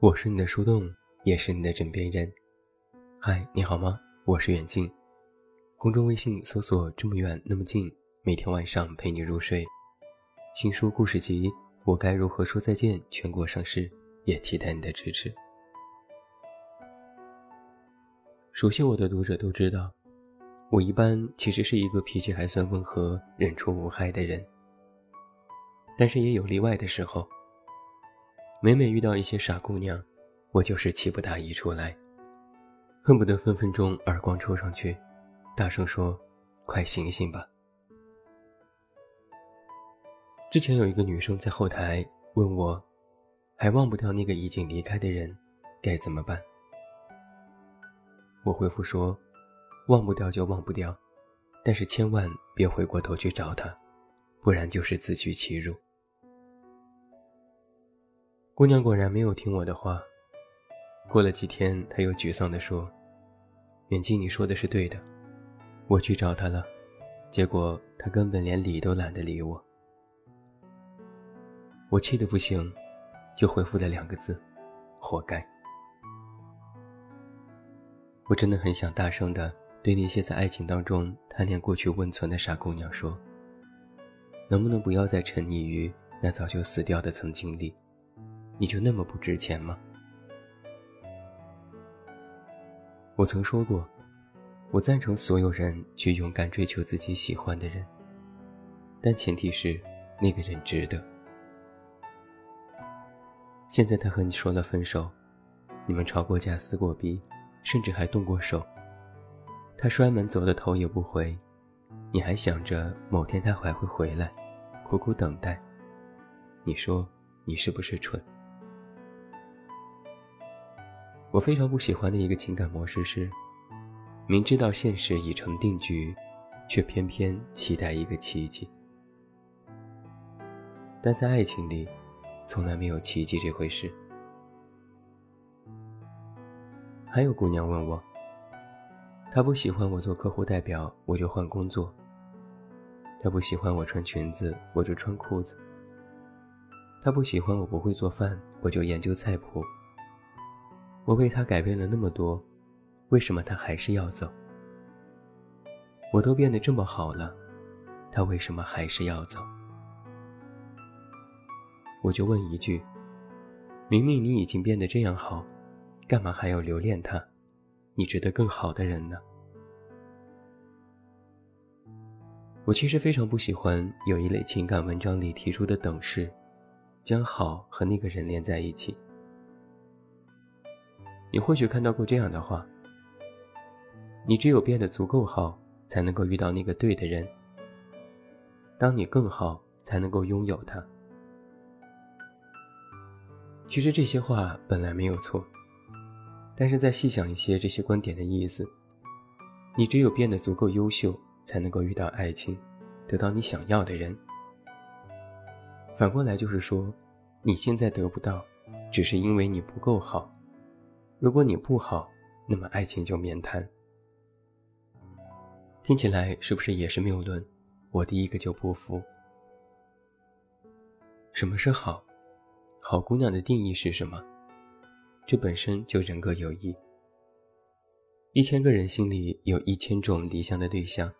我是你的树洞，也是你的枕边人。嗨，你好吗？我是远近。公众微信搜索“这么远那么近”，每天晚上陪你入睡。新书故事集《我该如何说再见》全国上市，也期待你的支持。熟悉我的读者都知道，我一般其实是一个脾气还算温和、人畜无害的人，但是也有例外的时候。每每遇到一些傻姑娘，我就是气不打一处来，恨不得分分钟耳光抽上去，大声说：“快醒醒吧！”之前有一个女生在后台问我，还忘不掉那个已经离开的人，该怎么办？我回复说：“忘不掉就忘不掉，但是千万别回过头去找他，不然就是自取其辱。”姑娘果然没有听我的话。过了几天，她又沮丧地说：“远近，你说的是对的，我去找他了，结果他根本连理都懒得理我。”我气得不行，就回复了两个字：“活该。”我真的很想大声的对那些在爱情当中贪恋过去温存的傻姑娘说：“能不能不要再沉溺于那早就死掉的曾经里？”你就那么不值钱吗？我曾说过，我赞成所有人去勇敢追求自己喜欢的人，但前提是那个人值得。现在他和你说了分手，你们吵过架、撕过逼，甚至还动过手，他摔门走的头也不回，你还想着某天他还会回来，苦苦等待。你说你是不是蠢？我非常不喜欢的一个情感模式是，明知道现实已成定局，却偏偏期待一个奇迹。但在爱情里，从来没有奇迹这回事。还有姑娘问我，她不喜欢我做客户代表，我就换工作；她不喜欢我穿裙子，我就穿裤子；她不喜欢我不会做饭，我就研究菜谱。我为他改变了那么多，为什么他还是要走？我都变得这么好了，他为什么还是要走？我就问一句：明明你已经变得这样好，干嘛还要留恋他？你值得更好的人呢？我其实非常不喜欢有一类情感文章里提出的等式，将好和那个人连在一起。你或许看到过这样的话：你只有变得足够好，才能够遇到那个对的人。当你更好，才能够拥有他。其实这些话本来没有错，但是再细想一些这些观点的意思，你只有变得足够优秀，才能够遇到爱情，得到你想要的人。反过来就是说，你现在得不到，只是因为你不够好。如果你不好，那么爱情就免谈。听起来是不是也是谬论？我第一个就不服。什么是好？好姑娘的定义是什么？这本身就人各有异。一千个人心里有一千种理想的对象，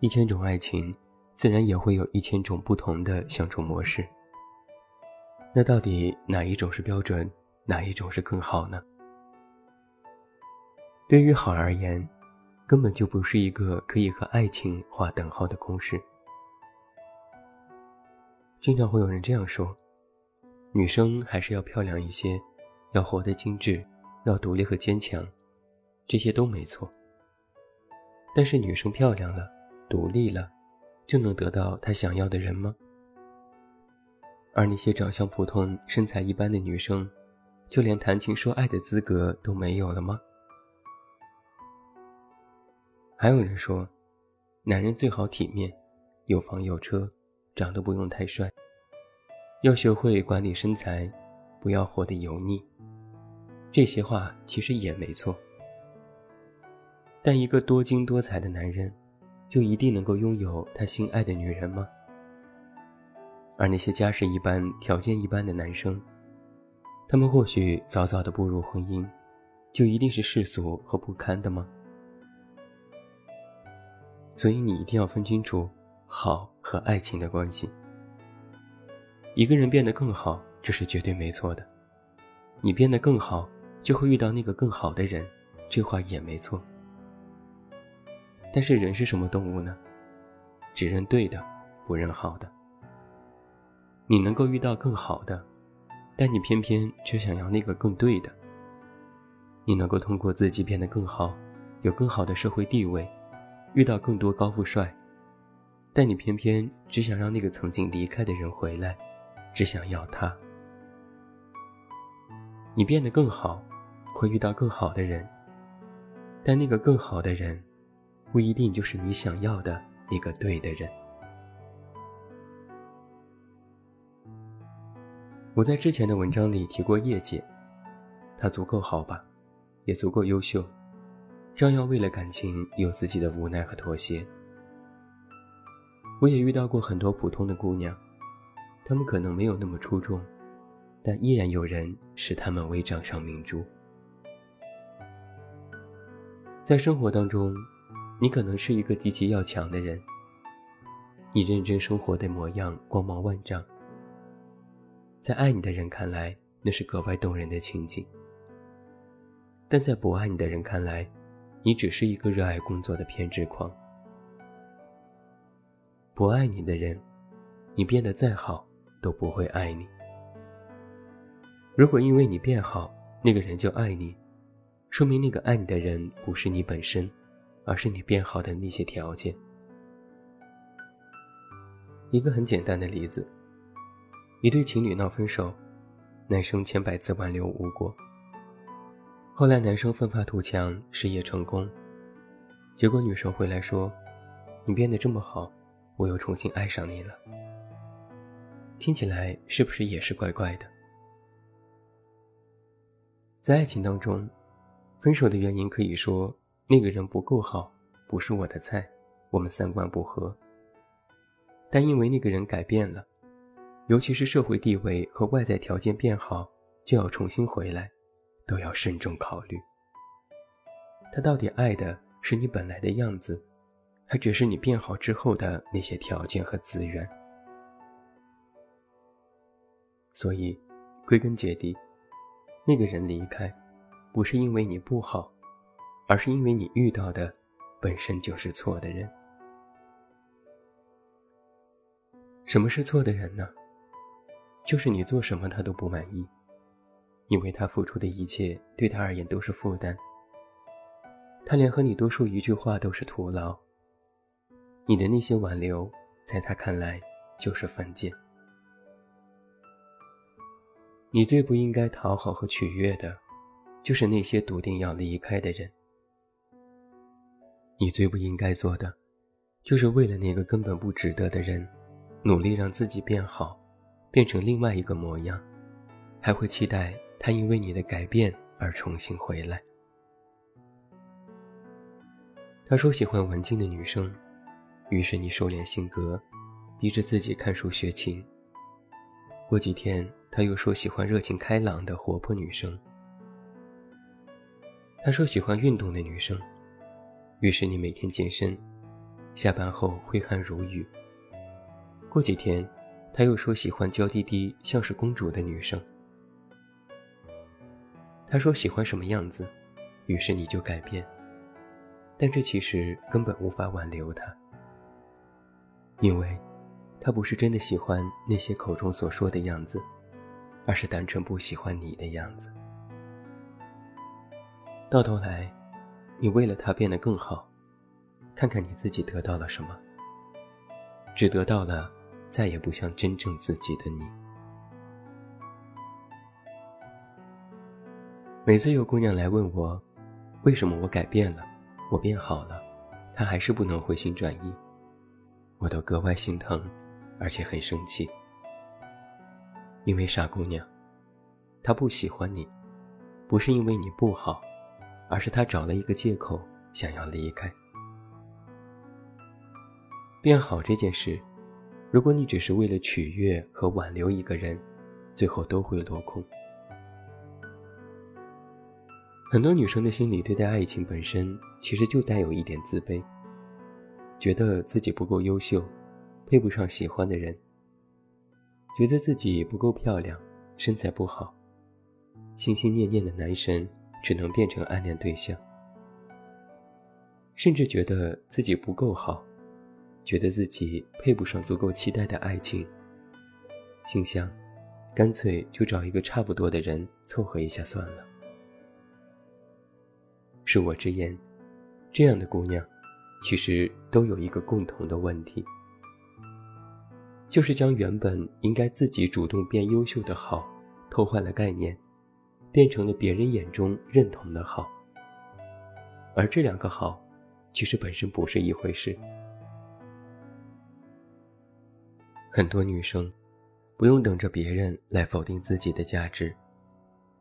一千种爱情，自然也会有一千种不同的相处模式。那到底哪一种是标准？哪一种是更好呢？对于好而言，根本就不是一个可以和爱情划等号的公式。经常会有人这样说：女生还是要漂亮一些，要活得精致，要独立和坚强，这些都没错。但是女生漂亮了，独立了，就能得到她想要的人吗？而那些长相普通、身材一般的女生？就连谈情说爱的资格都没有了吗？还有人说，男人最好体面，有房有车，长得不用太帅，要学会管理身材，不要活得油腻。这些话其实也没错。但一个多金多彩的男人，就一定能够拥有他心爱的女人吗？而那些家世一般、条件一般的男生，他们或许早早的步入婚姻，就一定是世俗和不堪的吗？所以你一定要分清楚好和爱情的关系。一个人变得更好，这是绝对没错的。你变得更好，就会遇到那个更好的人，这话也没错。但是人是什么动物呢？只认对的，不认好的。你能够遇到更好的，但你偏偏却想要那个更对的。你能够通过自己变得更好，有更好的社会地位，遇到更多高富帅，但你偏偏只想让那个曾经离开的人回来，只想要他。你变得更好，会遇到更好的人，但那个更好的人，不一定就是你想要的那个对的人。我在之前的文章里提过叶姐，她足够好吧，也足够优秀，照样为了感情有自己的无奈和妥协。我也遇到过很多普通的姑娘，他们可能没有那么出众，但依然有人视他们为掌上明珠。在生活当中，你可能是一个极其要强的人，你认真生活的模样光芒万丈。在爱你的人看来，那是格外动人的情景；但在不爱你的人看来，你只是一个热爱工作的偏执狂。不爱你的人，你变得再好都不会爱你。如果因为你变好，那个人就爱你，说明那个爱你的人不是你本身，而是你变好的那些条件。一个很简单的例子。一对情侣闹分手，男生千百次挽留无果。后来男生奋发图强，事业成功，结果女生回来说：“你变得这么好，我又重新爱上你了。”听起来是不是也是怪怪的？在爱情当中，分手的原因可以说那个人不够好，不是我的菜，我们三观不合。但因为那个人改变了。尤其是社会地位和外在条件变好，就要重新回来，都要慎重考虑。他到底爱的是你本来的样子，还只是你变好之后的那些条件和资源？所以，归根结底，那个人离开，不是因为你不好，而是因为你遇到的本身就是错的人。什么是错的人呢？就是你做什么他都不满意，因为他付出的一切对他而言都是负担。他连和你多说一句话都是徒劳。你的那些挽留，在他看来就是犯贱。你最不应该讨好和取悦的，就是那些笃定要离开的人。你最不应该做的，就是为了那个根本不值得的人，努力让自己变好。变成另外一个模样，还会期待他因为你的改变而重新回来。他说喜欢文静的女生，于是你收敛性格，逼着自己看书学琴。过几天他又说喜欢热情开朗的活泼女生。他说喜欢运动的女生，于是你每天健身，下班后挥汗如雨。过几天。他又说喜欢娇滴滴、像是公主的女生。他说喜欢什么样子，于是你就改变。但这其实根本无法挽留他，因为，他不是真的喜欢那些口中所说的样子，而是单纯不喜欢你的样子。到头来，你为了他变得更好，看看你自己得到了什么，只得到了。再也不像真正自己的你。每次有姑娘来问我，为什么我改变了，我变好了，她还是不能回心转意，我都格外心疼，而且很生气。因为傻姑娘，他不喜欢你，不是因为你不好，而是他找了一个借口想要离开。变好这件事，如果你只是为了取悦和挽留一个人，最后都会落空。很多女生的心里对待爱情本身，其实就带有一点自卑，觉得自己不够优秀，配不上喜欢的人；觉得自己不够漂亮，身材不好，心心念念的男神只能变成暗恋对象；甚至觉得自己不够好，觉得自己配不上足够期待的爱情，心想，干脆就找一个差不多的人凑合一下算了。恕我直言，这样的姑娘，其实都有一个共同的问题，就是将原本应该自己主动变优秀的好，偷换了概念，变成了别人眼中认同的好。而这两个好，其实本身不是一回事。很多女生，不用等着别人来否定自己的价值，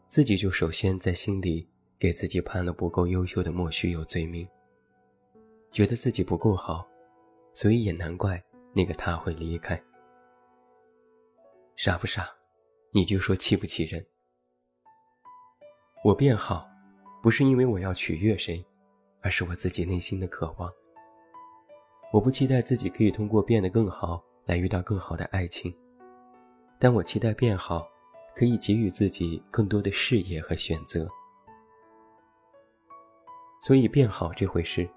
自己就首先在心里。给自己判了不够优秀的莫须有罪名，觉得自己不够好，所以也难怪那个他会离开。傻不傻？你就说气不气人？我变好，不是因为我要取悦谁，而是我自己内心的渴望。我不期待自己可以通过变得更好来遇到更好的爱情，但我期待变好，可以给予自己更多的视野和选择。所以，变好这回事，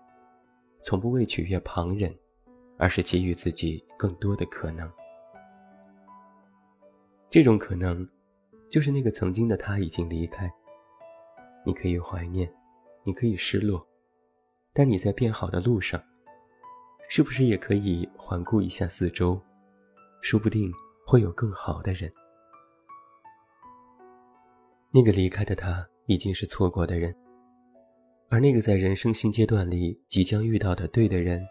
从不为取悦旁人，而是给予自己更多的可能。这种可能，就是那个曾经的他已经离开。你可以怀念，你可以失落，但你在变好的路上，是不是也可以环顾一下四周？说不定会有更好的人。那个离开的他，已经是错过的人。而那个在人生新阶段里即将遇到的对的人，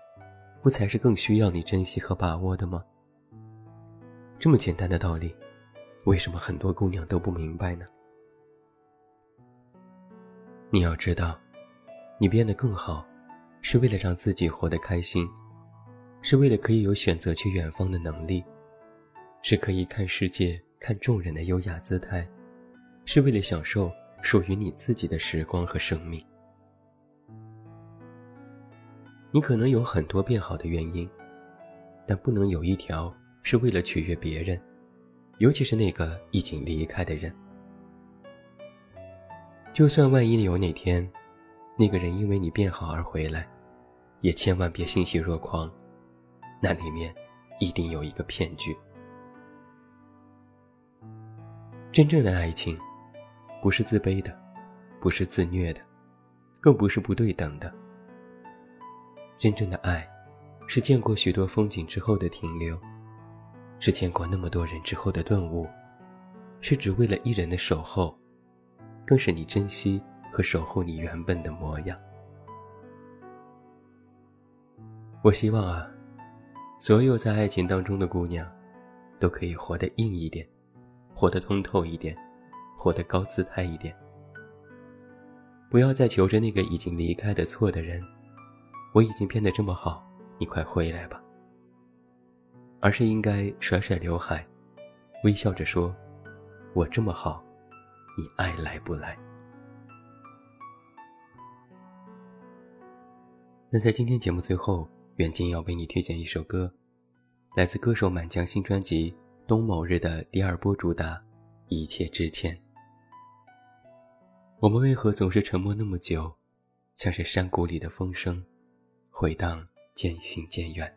不才是更需要你珍惜和把握的吗？这么简单的道理，为什么很多姑娘都不明白呢？你要知道，你变得更好，是为了让自己活得开心，是为了可以有选择去远方的能力，是可以看世界、看众人的优雅姿态，是为了享受属于你自己的时光和生命。你可能有很多变好的原因，但不能有一条是为了取悦别人，尤其是那个已经离开的人。就算万一有哪天，那个人因为你变好而回来，也千万别欣喜若狂，那里面一定有一个骗局。真正的爱情，不是自卑的，不是自虐的，更不是不对等的。真正的爱，是见过许多风景之后的停留，是见过那么多人之后的顿悟，是只为了一人的守候，更是你珍惜和守护你原本的模样。我希望啊，所有在爱情当中的姑娘，都可以活得硬一点，活得通透一点，活得高姿态一点，不要再求着那个已经离开的错的人。我已经变得这么好，你快回来吧。而是应该甩甩刘海，微笑着说：“我这么好，你爱来不来？”那在今天节目最后，远近要为你推荐一首歌，来自歌手满江新专辑《冬某日》的第二波主打《一切之前》。我们为何总是沉默那么久，像是山谷里的风声？回荡渐行渐远，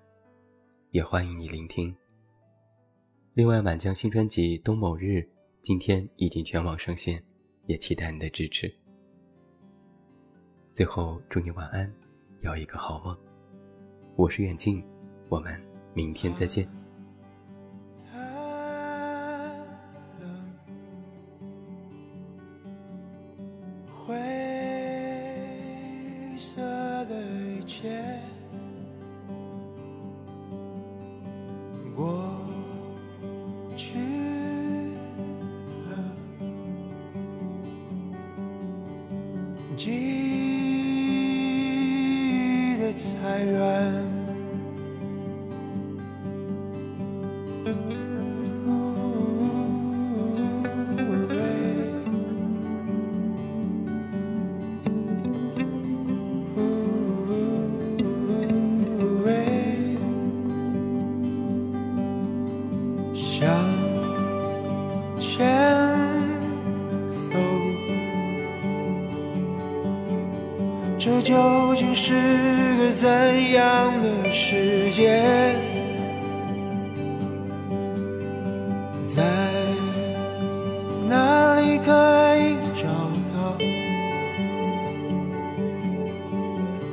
也欢迎你聆听。另外，满江新专辑《冬某日》今天已经全网上线，也期待你的支持。最后，祝你晚安，有一个好梦。我是远近，我们明天再见。记得这究竟是个怎样的世界？在哪里可以找到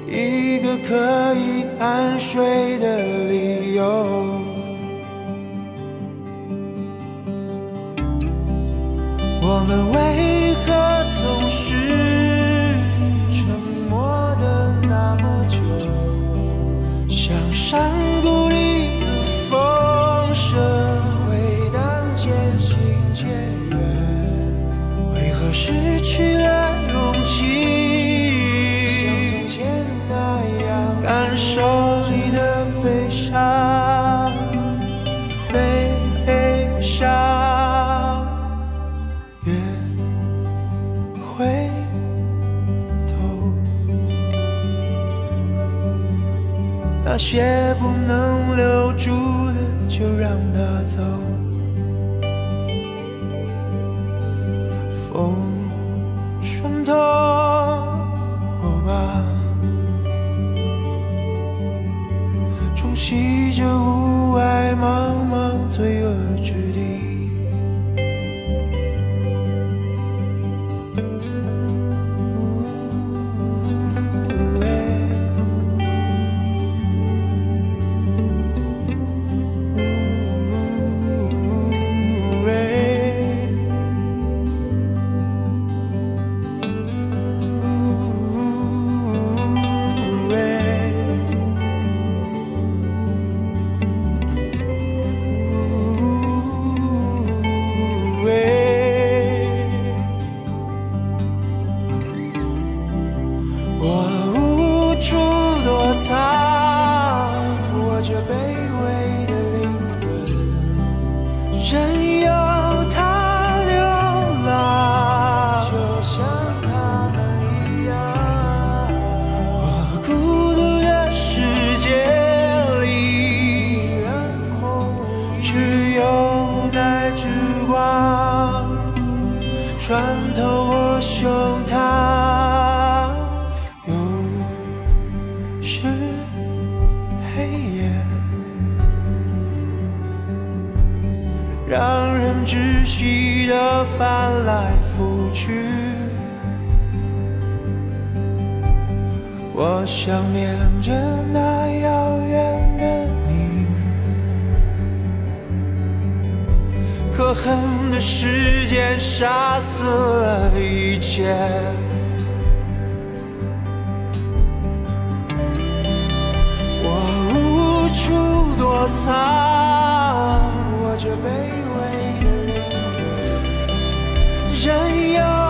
一个可以安睡的理由？我们为那让人窒息的翻来覆去，我想念着那遥远的你，可恨的时间杀死了一切，我无处躲藏，我这卑人有。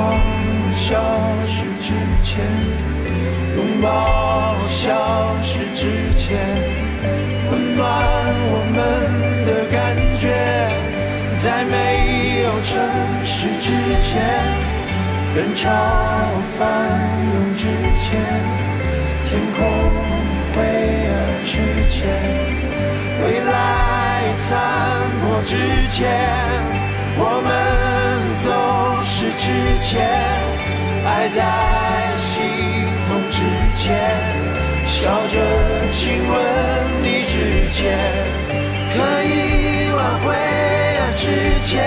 光消失之前，拥抱消失之前，温暖我们的感觉。在没有城市之前，人潮翻涌之前，天空灰暗之前，未来残破之前，我们走之前，爱在心痛之前。笑着亲吻你之前，可以挽回啊之前。